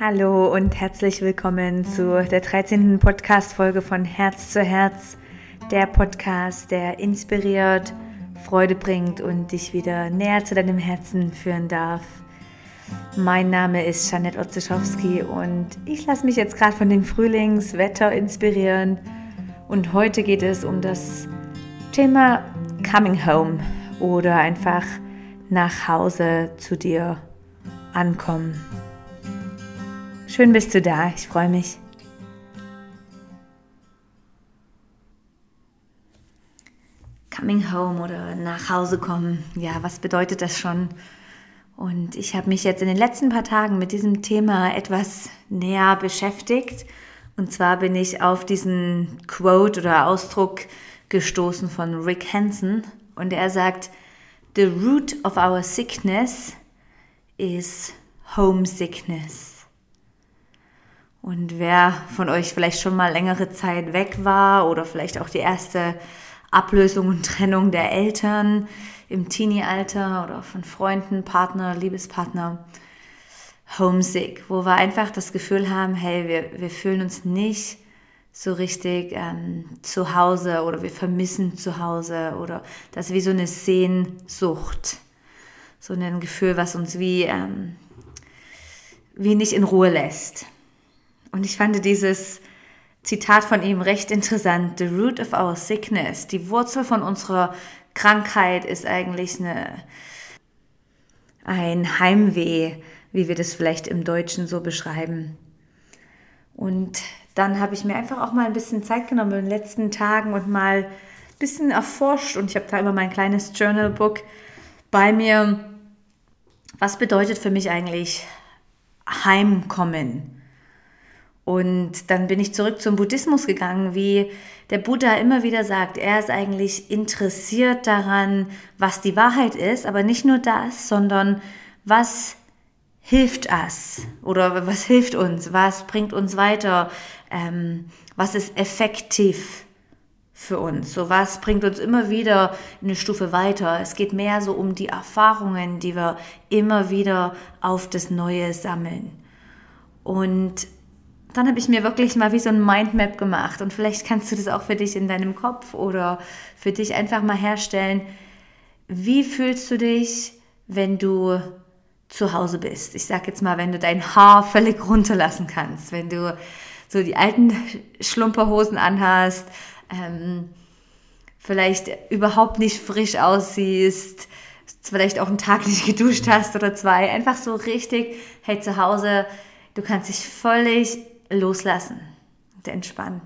Hallo und herzlich willkommen zu der 13. Podcast-Folge von Herz zu Herz, der Podcast, der inspiriert, Freude bringt und dich wieder näher zu deinem Herzen führen darf. Mein Name ist Janette Otzeschowski und ich lasse mich jetzt gerade von dem Frühlingswetter inspirieren. Und heute geht es um das Thema Coming Home oder einfach nach Hause zu dir ankommen. Schön bist du da, ich freue mich. Coming home oder nach Hause kommen, ja, was bedeutet das schon? Und ich habe mich jetzt in den letzten paar Tagen mit diesem Thema etwas näher beschäftigt. Und zwar bin ich auf diesen Quote oder Ausdruck gestoßen von Rick Hansen. Und er sagt, The root of our sickness is homesickness. Und wer von euch vielleicht schon mal längere Zeit weg war oder vielleicht auch die erste Ablösung und Trennung der Eltern im Teenie-Alter oder von Freunden, Partner, Liebespartner, homesick, wo wir einfach das Gefühl haben, hey, wir, wir fühlen uns nicht so richtig ähm, zu Hause oder wir vermissen zu Hause oder das ist wie so eine Sehnsucht, so ein Gefühl, was uns wie, ähm, wie nicht in Ruhe lässt. Und ich fand dieses Zitat von ihm recht interessant. The root of our sickness, die Wurzel von unserer Krankheit ist eigentlich eine, ein Heimweh, wie wir das vielleicht im Deutschen so beschreiben. Und dann habe ich mir einfach auch mal ein bisschen Zeit genommen in den letzten Tagen und mal ein bisschen erforscht und ich habe da immer mein kleines Journalbook bei mir. Was bedeutet für mich eigentlich Heimkommen? Und dann bin ich zurück zum Buddhismus gegangen, wie der Buddha immer wieder sagt, er ist eigentlich interessiert daran, was die Wahrheit ist, aber nicht nur das, sondern was hilft es oder was hilft uns, was bringt uns weiter, ähm, was ist effektiv für uns, so was bringt uns immer wieder eine Stufe weiter. Es geht mehr so um die Erfahrungen, die wir immer wieder auf das Neue sammeln. Und dann habe ich mir wirklich mal wie so ein Mindmap gemacht und vielleicht kannst du das auch für dich in deinem Kopf oder für dich einfach mal herstellen. Wie fühlst du dich, wenn du zu Hause bist. Ich sag jetzt mal, wenn du dein Haar völlig runterlassen kannst, wenn du so die alten Schlumperhosen anhast, ähm, vielleicht überhaupt nicht frisch aussiehst, vielleicht auch einen Tag nicht geduscht hast oder zwei, einfach so richtig, hey, zu Hause, du kannst dich völlig loslassen und entspannen.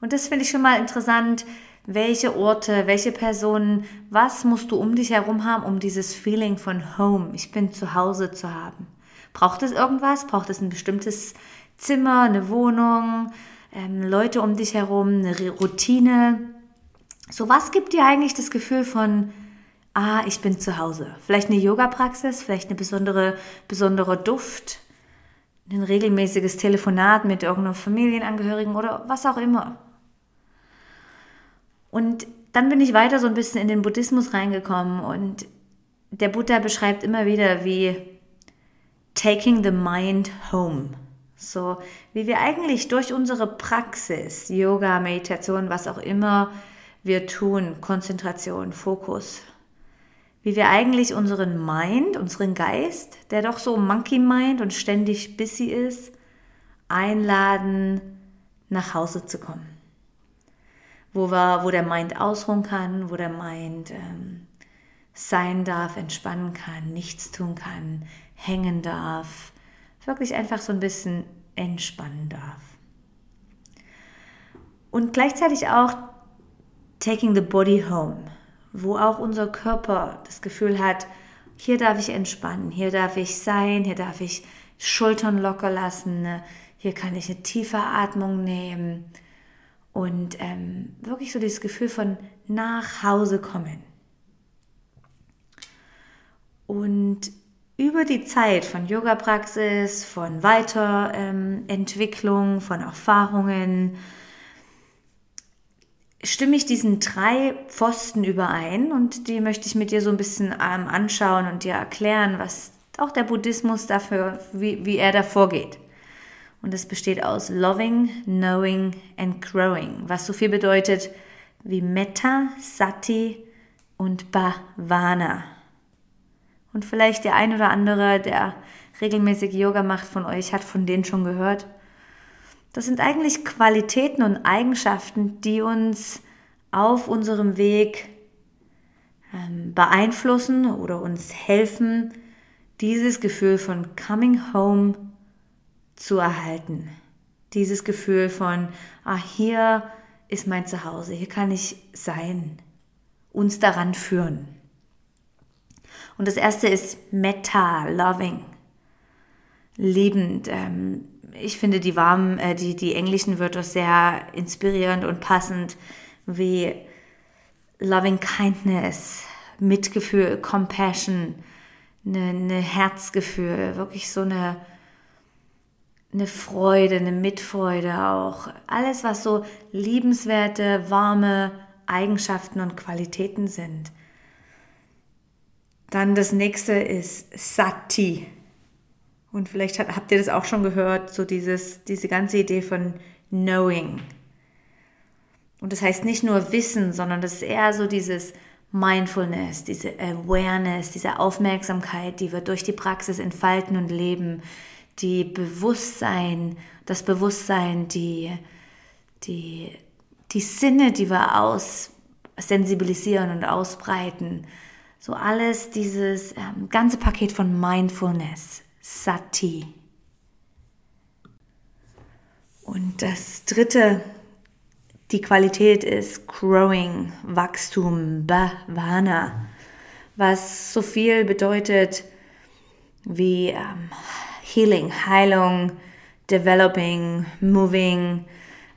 Und das finde ich schon mal interessant, welche Orte, welche Personen, was musst du um dich herum haben, um dieses Feeling von Home, ich bin zu Hause zu haben. Braucht es irgendwas? Braucht es ein bestimmtes Zimmer, eine Wohnung, ähm, Leute um dich herum, eine Routine? So was gibt dir eigentlich das Gefühl von, ah, ich bin zu Hause? Vielleicht eine Yoga-Praxis, vielleicht eine besondere, besondere Duft, ein regelmäßiges Telefonat mit irgendeinem Familienangehörigen oder was auch immer. Und dann bin ich weiter so ein bisschen in den Buddhismus reingekommen und der Buddha beschreibt immer wieder wie taking the mind home. So, wie wir eigentlich durch unsere Praxis, Yoga, Meditation, was auch immer wir tun, Konzentration, Fokus, wie wir eigentlich unseren Mind, unseren Geist, der doch so Monkey Mind und ständig busy ist, einladen, nach Hause zu kommen wo, wir, wo der Mind ausruhen kann, wo der Mind ähm, sein darf, entspannen kann, nichts tun kann, hängen darf, wirklich einfach so ein bisschen entspannen darf. Und gleichzeitig auch taking the body home, wo auch unser Körper das Gefühl hat, hier darf ich entspannen, hier darf ich sein, hier darf ich Schultern locker lassen, ne? hier kann ich eine tiefe Atmung nehmen und ähm, wirklich so dieses Gefühl von nach Hause kommen. Und über die Zeit von Yoga-Praxis, von Weiterentwicklung, von Erfahrungen, stimme ich diesen drei Pfosten überein und die möchte ich mit dir so ein bisschen ähm, anschauen und dir erklären, was auch der Buddhismus dafür, wie, wie er da vorgeht. Und es besteht aus Loving, Knowing and Growing, was so viel bedeutet wie Metta, Sati und Bhavana. Und vielleicht der ein oder andere, der regelmäßig Yoga macht von euch, hat von denen schon gehört. Das sind eigentlich Qualitäten und Eigenschaften, die uns auf unserem Weg ähm, beeinflussen oder uns helfen, dieses Gefühl von Coming Home zu erhalten. Dieses Gefühl von, ah, hier ist mein Zuhause, hier kann ich sein, uns daran führen. Und das erste ist Metta, Loving, liebend. Ähm, ich finde die warmen, äh, die, die englischen Wörter sehr inspirierend und passend, wie Loving Kindness, Mitgefühl, Compassion, eine, eine Herzgefühl, wirklich so eine, eine Freude, eine Mitfreude auch. Alles, was so liebenswerte, warme Eigenschaften und Qualitäten sind. Dann das nächste ist Sati. Und vielleicht habt ihr das auch schon gehört, so dieses, diese ganze Idee von Knowing. Und das heißt nicht nur Wissen, sondern das ist eher so dieses Mindfulness, diese Awareness, diese Aufmerksamkeit, die wir durch die Praxis entfalten und leben, die Bewusstsein, das Bewusstsein, die, die, die Sinne, die wir aus sensibilisieren und ausbreiten. So alles dieses ähm, ganze Paket von Mindfulness, Sati. Und das dritte die Qualität ist Growing, Wachstum, Bhavana, was so viel bedeutet wie ähm, Healing, Heilung, Developing, Moving,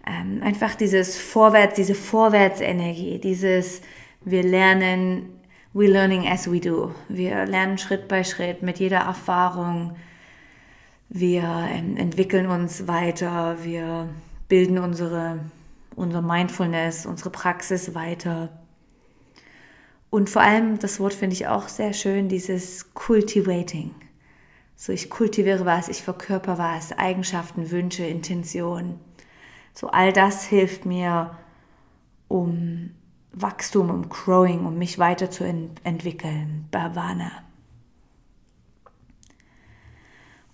ähm, einfach dieses Vorwärts, diese Vorwärtsenergie, dieses wir lernen, we learning as we do. Wir lernen Schritt bei Schritt mit jeder Erfahrung. Wir entwickeln uns weiter, wir bilden unsere unser Mindfulness, unsere Praxis weiter. Und vor allem, das Wort finde ich auch sehr schön, dieses Cultivating. So, ich kultiviere was, ich verkörper was, Eigenschaften, Wünsche, Intentionen. So, all das hilft mir, um Wachstum, um Growing, um mich weiterzuentwickeln. Bhavana.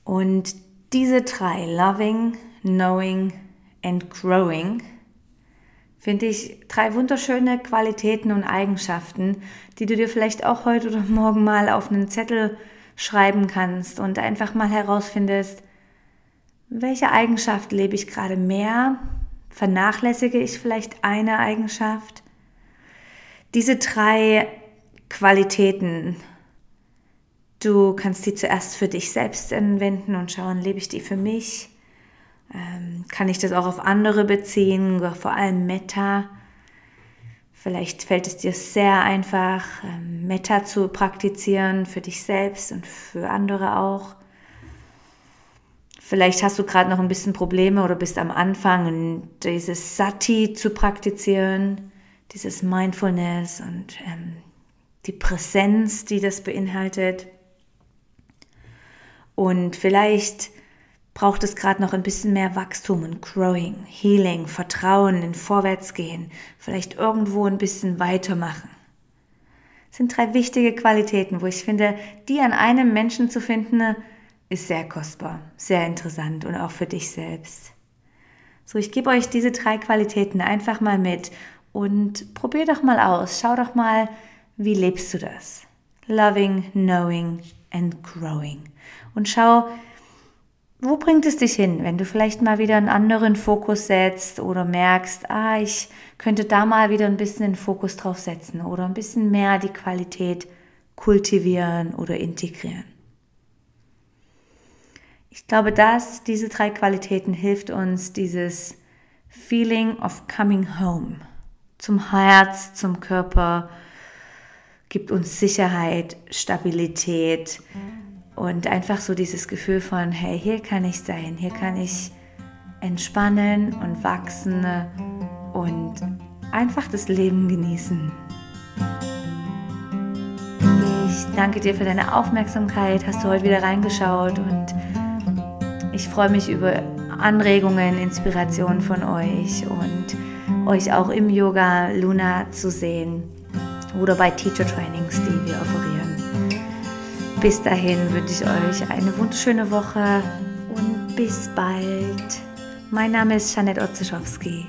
Und diese drei, Loving, Knowing and Growing, finde ich drei wunderschöne Qualitäten und Eigenschaften, die du dir vielleicht auch heute oder morgen mal auf einen Zettel schreiben kannst und einfach mal herausfindest, welche Eigenschaft lebe ich gerade mehr? Vernachlässige ich vielleicht eine Eigenschaft? Diese drei Qualitäten, du kannst die zuerst für dich selbst anwenden und schauen, lebe ich die für mich? Ähm, kann ich das auch auf andere beziehen, vor allem Meta? Vielleicht fällt es dir sehr einfach, ähm, Meta zu praktizieren für dich selbst und für andere auch. Vielleicht hast du gerade noch ein bisschen Probleme oder bist am Anfang, dieses Sati zu praktizieren, dieses Mindfulness und ähm, die Präsenz, die das beinhaltet. Und vielleicht braucht es gerade noch ein bisschen mehr Wachstum und Growing, Healing, Vertrauen, in Vorwärtsgehen, vielleicht irgendwo ein bisschen weitermachen. Das sind drei wichtige Qualitäten, wo ich finde, die an einem Menschen zu finden, ist sehr kostbar, sehr interessant und auch für dich selbst. So, ich gebe euch diese drei Qualitäten einfach mal mit und probier doch mal aus. Schau doch mal, wie lebst du das? Loving, knowing and growing. Und schau, wo bringt es dich hin, wenn du vielleicht mal wieder einen anderen Fokus setzt oder merkst, ah, ich könnte da mal wieder ein bisschen den Fokus drauf setzen oder ein bisschen mehr die Qualität kultivieren oder integrieren. Ich glaube, dass diese drei Qualitäten hilft uns dieses Feeling of coming home zum Herz, zum Körper, gibt uns Sicherheit, Stabilität. Und einfach so dieses Gefühl von, hey, hier kann ich sein, hier kann ich entspannen und wachsen und einfach das Leben genießen. Ich danke dir für deine Aufmerksamkeit, hast du heute wieder reingeschaut und ich freue mich über Anregungen, Inspirationen von euch und euch auch im Yoga Luna zu sehen oder bei Teacher Trainings, die wir offerieren. Bis dahin wünsche ich euch eine wunderschöne Woche und bis bald. Mein Name ist Janet Otzischowski.